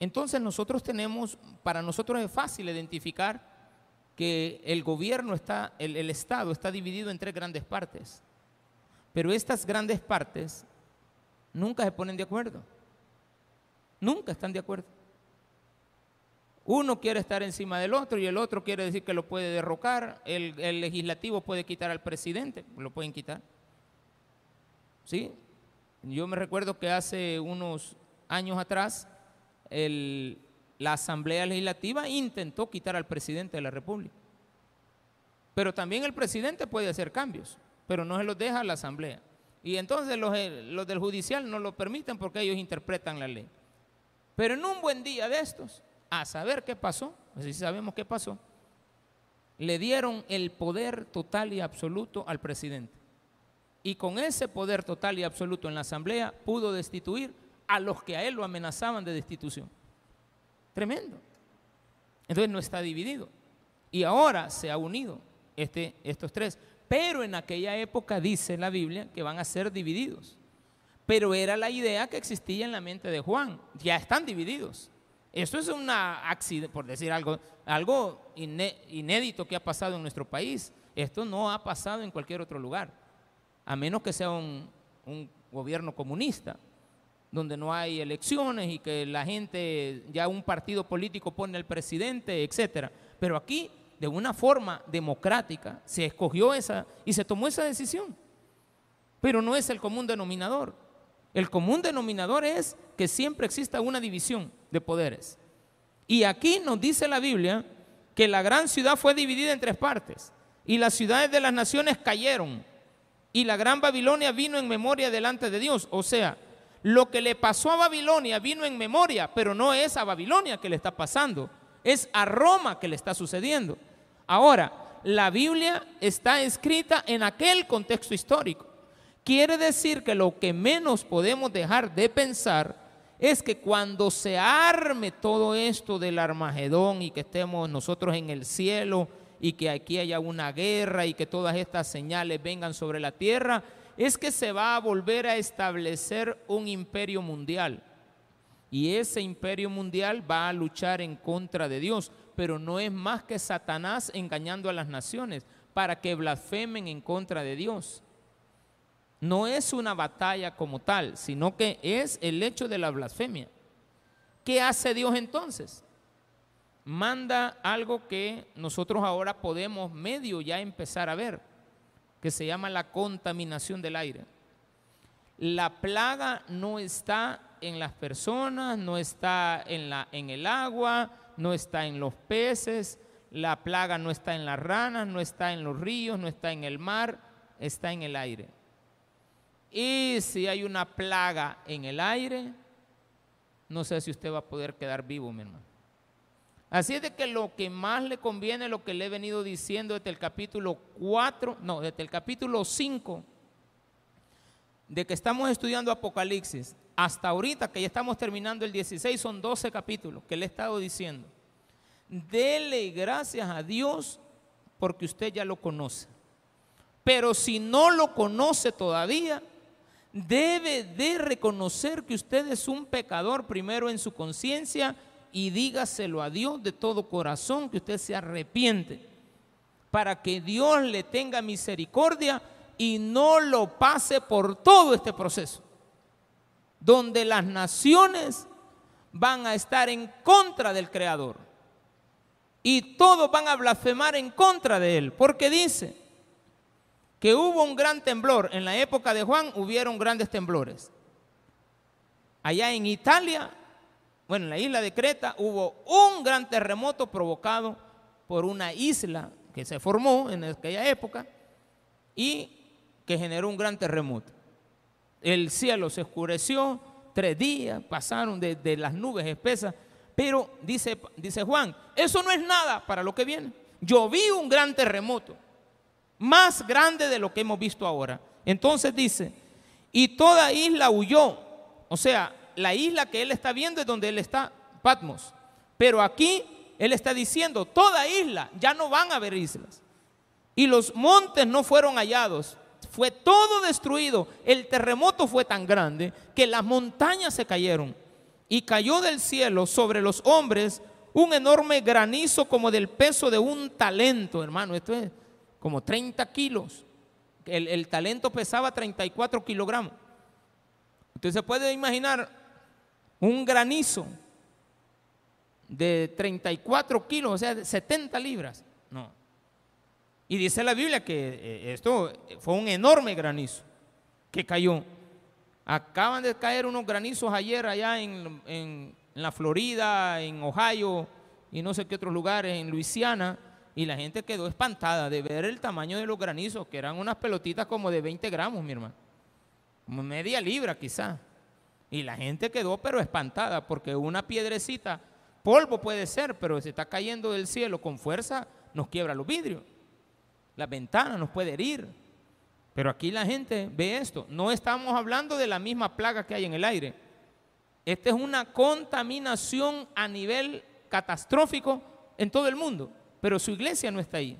Entonces nosotros tenemos, para nosotros es fácil identificar que el gobierno está, el, Estado está dividido en tres grandes partes. Pero estas grandes partes nunca se ponen de acuerdo. Nunca están de acuerdo. Uno quiere estar encima del otro y el otro quiere decir que lo puede derrocar. El, legislativo puede quitar al presidente, lo pueden quitar. ¿Sí? Yo me recuerdo que hace unos años atrás la Asamblea Legislativa intentó quitar al presidente de la República. Pero también el presidente puede hacer cambios, pero no se los deja a la Asamblea. Y entonces los, eh, los del judicial no lo permiten porque ellos interpretan la ley. Pero en un buen día de estos, a saber qué pasó, si sabemos qué pasó, le dieron el poder total y absoluto al presidente. Y con ese poder total y absoluto en la asamblea pudo destituir a los que a él lo amenazaban de destitución. Tremendo. Entonces no está dividido. Y ahora se ha unido este, estos tres. Pero en aquella época dice la Biblia que van a ser divididos. Pero era la idea que existía en la mente de Juan. Ya están divididos. Esto es una accidente, por decir algo, algo inédito que ha pasado en nuestro país. Esto no ha pasado en cualquier otro lugar, a menos que sea un gobierno comunista donde no hay elecciones y que la gente, ya un partido político pone al presidente, etcétera. Pero aquí, de una forma democrática, se escogió esa y se tomó esa decisión. Pero no es el común denominador. El común denominador es que siempre exista una división de poderes. Y aquí nos dice la Biblia que la gran ciudad fue dividida en tres partes y las ciudades de las naciones cayeron y la gran Babilonia vino en memoria delante de Dios. O sea, lo que le pasó a Babilonia vino en memoria, pero no es a Babilonia que le está pasando, es a Roma que le está sucediendo. Ahora, la Biblia está escrita en aquel contexto histórico. Quiere decir que lo que menos podemos dejar de pensar es que cuando se arme todo esto del Armagedón y que estemos nosotros en el cielo y que aquí haya una guerra y que todas estas señales vengan sobre la tierra, es que se va a volver a establecer un imperio mundial. Y ese imperio mundial va a luchar en contra de Dios, pero no es más que Satanás engañando a las naciones para que blasfemen en contra de Dios. No es una batalla como tal, sino que es el hecho de la blasfemia. ¿Qué hace Dios entonces? Manda algo que nosotros ahora podemos medio ya empezar a ver que se llama la contaminación del aire. La plaga no está en las personas, no está en, la, en el agua, no está en los peces, la plaga no está en las ranas, no está en los ríos, no está en el mar, está en el aire. Y si hay una plaga en el aire, no sé si usted va a poder quedar vivo, mi hermano. Así es de que lo que más le conviene, lo que le he venido diciendo desde el capítulo 4, no, desde el capítulo 5, de que estamos estudiando Apocalipsis, hasta ahorita que ya estamos terminando el 16, son 12 capítulos que le he estado diciendo. Dele gracias a Dios porque usted ya lo conoce. Pero si no lo conoce todavía, debe de reconocer que usted es un pecador primero en su conciencia y dígaselo a Dios de todo corazón que usted se arrepiente para que Dios le tenga misericordia y no lo pase por todo este proceso, donde las naciones van a estar en contra del Creador y todos van a blasfemar en contra de Él, porque dice que hubo un gran temblor, en la época de Juan hubieron grandes temblores. Allá en Italia, bueno, en la isla de Creta hubo un gran terremoto provocado por una isla que se formó en aquella época y que generó un gran terremoto. El cielo se oscureció, tres días pasaron de, las nubes espesas, pero dice, dice Juan, eso no es nada para lo que viene. Yo vi un gran terremoto, más grande de lo que hemos visto ahora. Entonces dice, y toda isla huyó, o sea, la isla que él está viendo es donde él está, Patmos. Pero aquí él está diciendo, toda isla, ya no van a haber islas. Y los montes no fueron hallados, fue todo destruido. El terremoto fue tan grande que las montañas se cayeron y cayó del cielo sobre los hombres un enorme granizo como del peso de un talento, hermano. Esto es como 30 kilos. El, el talento pesaba 34 kilogramos. Usted se puede imaginar un granizo de 34 kilos, o sea, de 70 libras. No. Y dice la Biblia que eh, esto fue un enorme granizo que cayó. Acaban de caer unos granizos ayer allá en, en, la Florida, en Ohio y no sé qué otros lugares, en Luisiana, y la gente quedó espantada de ver el tamaño de los granizos, que eran unas pelotitas como de 20 gramos, mi hermano, media libra quizá. Y la gente quedó pero espantada porque una piedrecita, polvo puede ser, pero si está cayendo del cielo con fuerza, nos quiebra los vidrios las ventanas, nos puede herir. Pero aquí la gente ve esto. No estamos hablando de la misma plaga que hay en el aire. Esta es una contaminación a nivel catastrófico en todo el mundo, pero su iglesia no está ahí.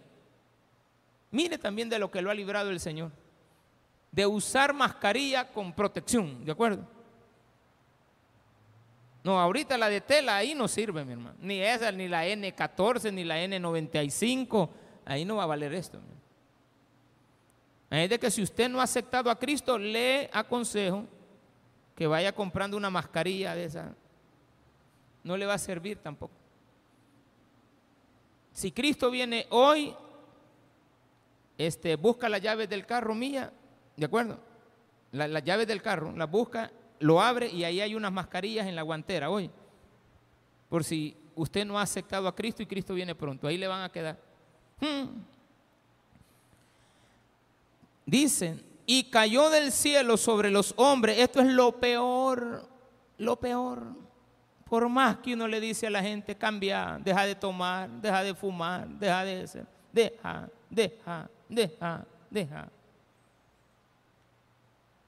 Mire también de lo que lo ha librado el Señor. De usar mascarilla con protección, ¿de acuerdo? No, ahorita la de tela ahí no sirve, mi hermano. Ni esa, ni la N14, ni la N95 ahí no va a valer esto. Es de que si usted no ha aceptado a Cristo, le aconsejo que vaya comprando una mascarilla de esa. No le va a servir tampoco. Si Cristo viene hoy, este, busca las llaves del carro mía, ¿de acuerdo? las llaves del carro, las busca, lo abre y ahí hay unas mascarillas en la guantera hoy. Por si usted no ha aceptado a Cristo y Cristo viene pronto, ahí le van a quedar. Hmm. Dicen, y cayó del cielo sobre los hombres. Esto es lo peor, lo peor. Por más que uno le dice a la gente, cambia, deja de tomar, deja de fumar, deja de ser, deja, deja, deja, deja.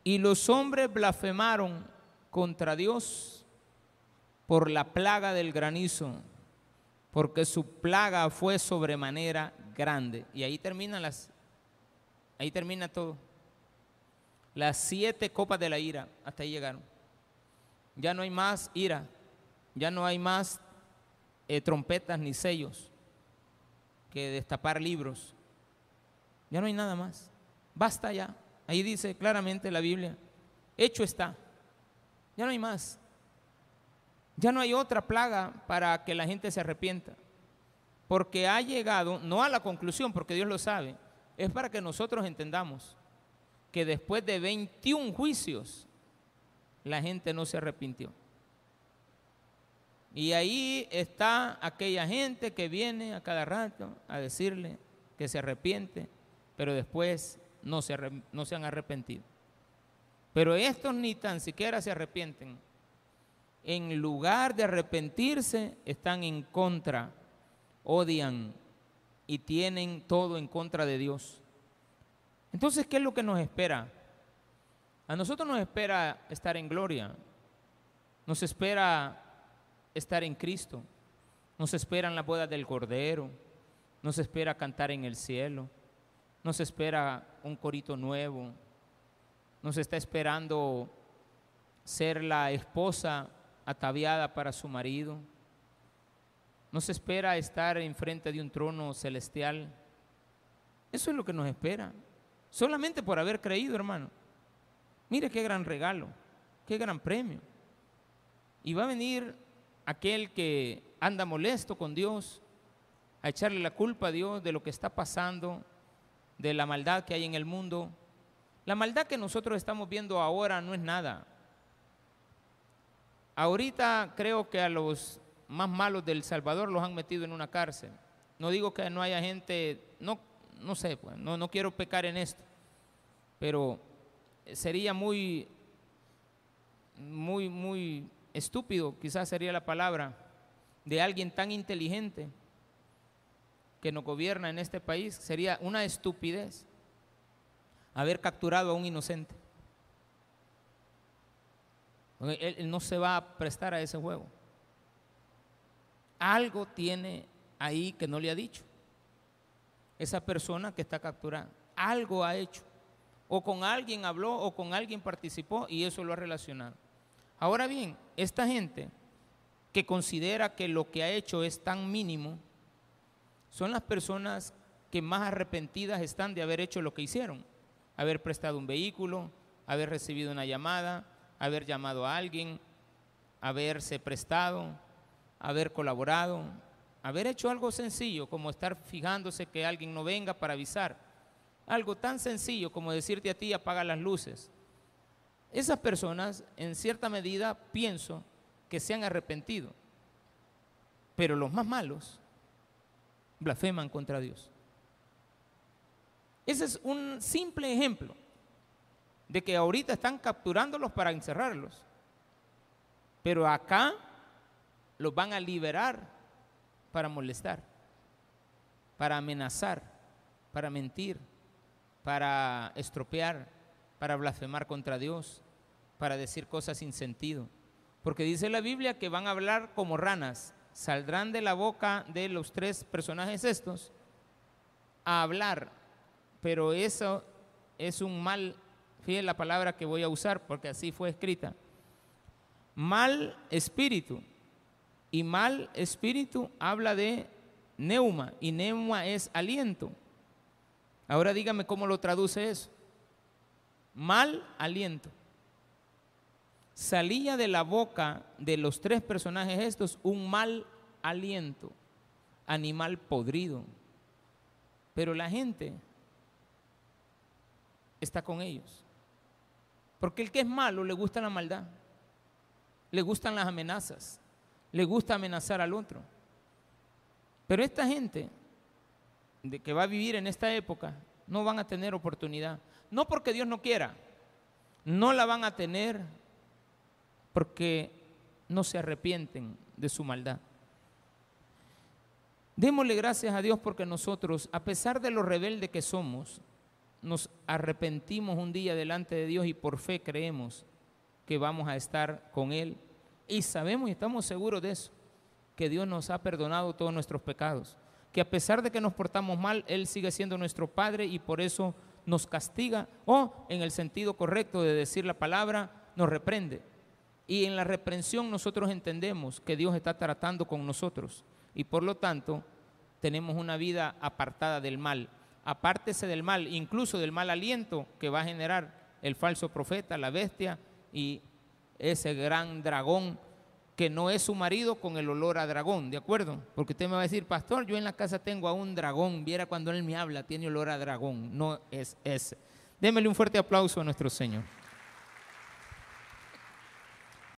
Y los hombres blasfemaron contra Dios por la plaga del granizo porque su plaga fue sobremanera grande. Y ahí terminan las, ahí termina todo. Las siete copas de la ira, hasta ahí llegaron. Ya no hay más ira, ya no hay más eh, trompetas ni sellos que destapar libros. Ya no hay nada más. Basta ya. Ahí dice claramente la Biblia, hecho está. Ya no hay más. Ya no hay otra plaga para que la gente se arrepienta. Porque ha llegado, no a la conclusión, porque Dios lo sabe, es para que nosotros entendamos que después de 21 juicios, la gente no se arrepintió. Y ahí está aquella gente que viene a cada rato a decirle que se arrepiente, pero después no se, no se han arrepentido. Pero estos ni tan siquiera se arrepienten en lugar de arrepentirse, están en contra, odian y tienen todo en contra de Dios. Entonces, ¿qué es lo que nos espera? A nosotros nos espera estar en gloria, nos espera estar en Cristo, nos esperan la boda del Cordero, nos espera cantar en el cielo, nos espera un corito nuevo, nos está esperando ser la esposa ataviada para su marido, nos espera estar enfrente de un trono celestial. Eso es lo que nos espera, solamente por haber creído, hermano. Mire qué gran regalo, qué gran premio. Y va a venir aquel que anda molesto con Dios, a echarle la culpa a Dios de lo que está pasando, de la maldad que hay en el mundo. La maldad que nosotros estamos viendo ahora no es nada. Ahorita creo que a los más malos del Salvador los han metido en una cárcel. No digo que no haya gente, no, no sé, pues, no, no quiero pecar en esto, pero sería muy, muy, muy estúpido, quizás sería la palabra, de alguien tan inteligente que nos gobierna en este país, sería una estupidez haber capturado a un inocente. Él, no se va a prestar a ese juego. Algo tiene ahí que no le ha dicho. Esa persona que está capturada. Algo ha hecho. O con alguien habló o con alguien participó y eso lo ha relacionado. Ahora bien, esta gente que considera que lo que ha hecho es tan mínimo, son las personas que más arrepentidas están de haber hecho lo que hicieron, haber prestado un vehículo, haber recibido una llamada, haber llamado a alguien, haberse prestado, haber colaborado, haber hecho algo sencillo como estar fijándose que alguien no venga para avisar. Algo tan sencillo como decirte a ti apaga las luces. Esas personas, en cierta medida, pienso que se han arrepentido. Pero los más malos blasfeman contra Dios. Ese es un simple ejemplo de que ahorita están capturándolos para encerrarlos. Pero acá los van a liberar para molestar, para amenazar, para mentir, para estropear, para blasfemar contra Dios, para decir cosas sin sentido. Porque dice la Biblia que van a hablar como ranas, saldrán de la boca de los tres personajes estos a hablar, pero eso es un mal Fíjense la palabra que voy a usar porque así fue escrita. Mal espíritu. Y mal espíritu habla de neuma y neuma es aliento. Ahora dígame cómo lo traduce eso. Mal aliento. Salía de la boca de los tres personajes estos un mal aliento, animal podrido. Pero la gente está con ellos. Porque el que es malo le gusta la maldad, le gustan las amenazas, le gusta amenazar al otro. Pero esta gente de que va a vivir en esta época no van a tener oportunidad. No porque Dios no quiera, no la van a tener porque no se arrepienten de su maldad. Démosle gracias a Dios porque nosotros, a pesar de lo rebelde que somos, nos arrepentimos un día delante de Dios y por fe creemos que vamos a estar con Él. Y sabemos y estamos seguros de eso, que Dios nos ha perdonado todos nuestros pecados, que a pesar de que nos portamos mal, Él sigue siendo nuestro Padre y por eso nos castiga o en el sentido correcto de decir la palabra, nos reprende. Y en la reprensión nosotros entendemos que Dios está tratando con nosotros y por lo tanto tenemos una vida apartada del mal apártese del mal, incluso del mal aliento que va a generar el falso profeta, la bestia y ese gran dragón que no es su marido con el olor a dragón, ¿de acuerdo? Porque usted me va a decir, pastor, yo en la casa tengo a un dragón, viera cuando él me habla, tiene olor a dragón, no es ese. Démele un fuerte aplauso a nuestro Señor.